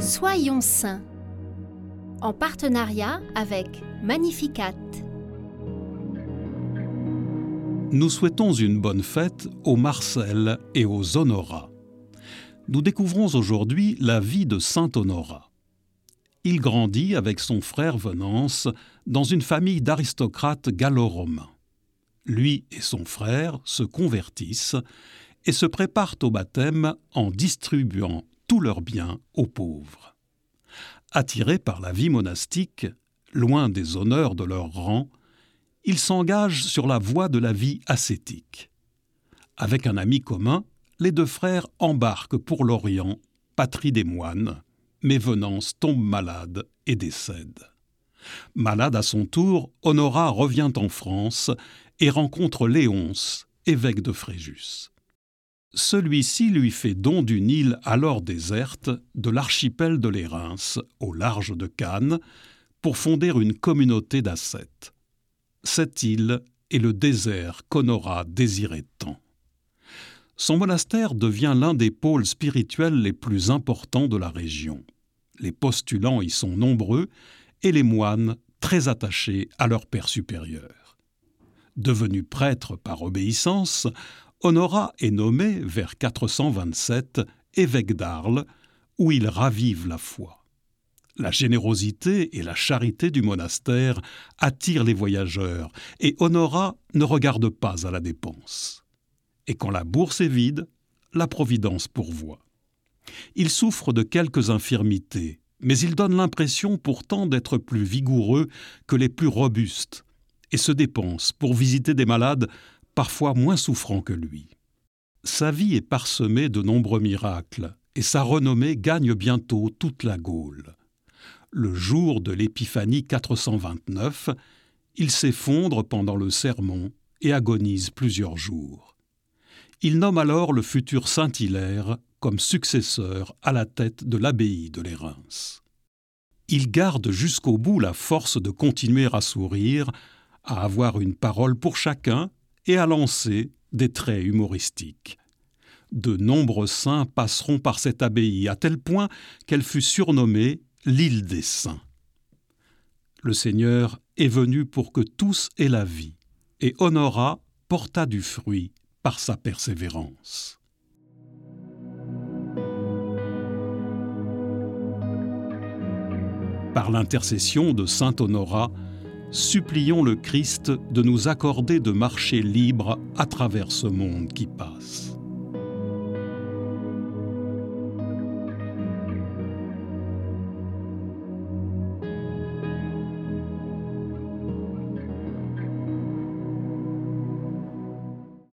Soyons saints en partenariat avec Magnificat. Nous souhaitons une bonne fête aux Marcel et aux Honorat. Nous découvrons aujourd'hui la vie de Saint Honorat. Il grandit avec son frère Venance dans une famille d'aristocrates gallo-romains. Lui et son frère se convertissent et se préparent au baptême en distribuant tous leurs biens aux pauvres. Attirés par la vie monastique, loin des honneurs de leur rang, ils s'engagent sur la voie de la vie ascétique. Avec un ami commun, les deux frères embarquent pour l'Orient, patrie des moines, mais Venance tombe malade et décède. Malade à son tour, Honorat revient en France et rencontre Léonce, évêque de Fréjus. Celui-ci lui fait don d'une île alors déserte de l'archipel de l'Érins, au large de Cannes, pour fonder une communauté d'ascètes. Cette île est le désert qu'Honorat désirait tant. Son monastère devient l'un des pôles spirituels les plus importants de la région. Les postulants y sont nombreux et les moines très attachés à leur père supérieur. Devenu prêtre par obéissance, Honorat est nommé, vers 427, évêque d'Arles, où il ravive la foi. La générosité et la charité du monastère attirent les voyageurs, et Honorat ne regarde pas à la dépense. Et quand la bourse est vide, la Providence pourvoit. Il souffre de quelques infirmités, mais il donne l'impression pourtant d'être plus vigoureux que les plus robustes, et se dépense pour visiter des malades parfois moins souffrant que lui. Sa vie est parsemée de nombreux miracles, et sa renommée gagne bientôt toute la Gaule. Le jour de l'Épiphanie 429, il s'effondre pendant le sermon et agonise plusieurs jours. Il nomme alors le futur Saint Hilaire comme successeur à la tête de l'abbaye de l'Érins. Il garde jusqu'au bout la force de continuer à sourire, à avoir une parole pour chacun et à lancer des traits humoristiques. De nombreux saints passeront par cette abbaye à tel point qu'elle fut surnommée l'île des saints. Le Seigneur est venu pour que tous aient la vie, et Honora porta du fruit par sa persévérance. Par l'intercession de saint Honora, supplions le Christ de nous accorder de marcher libre à travers ce monde qui passe.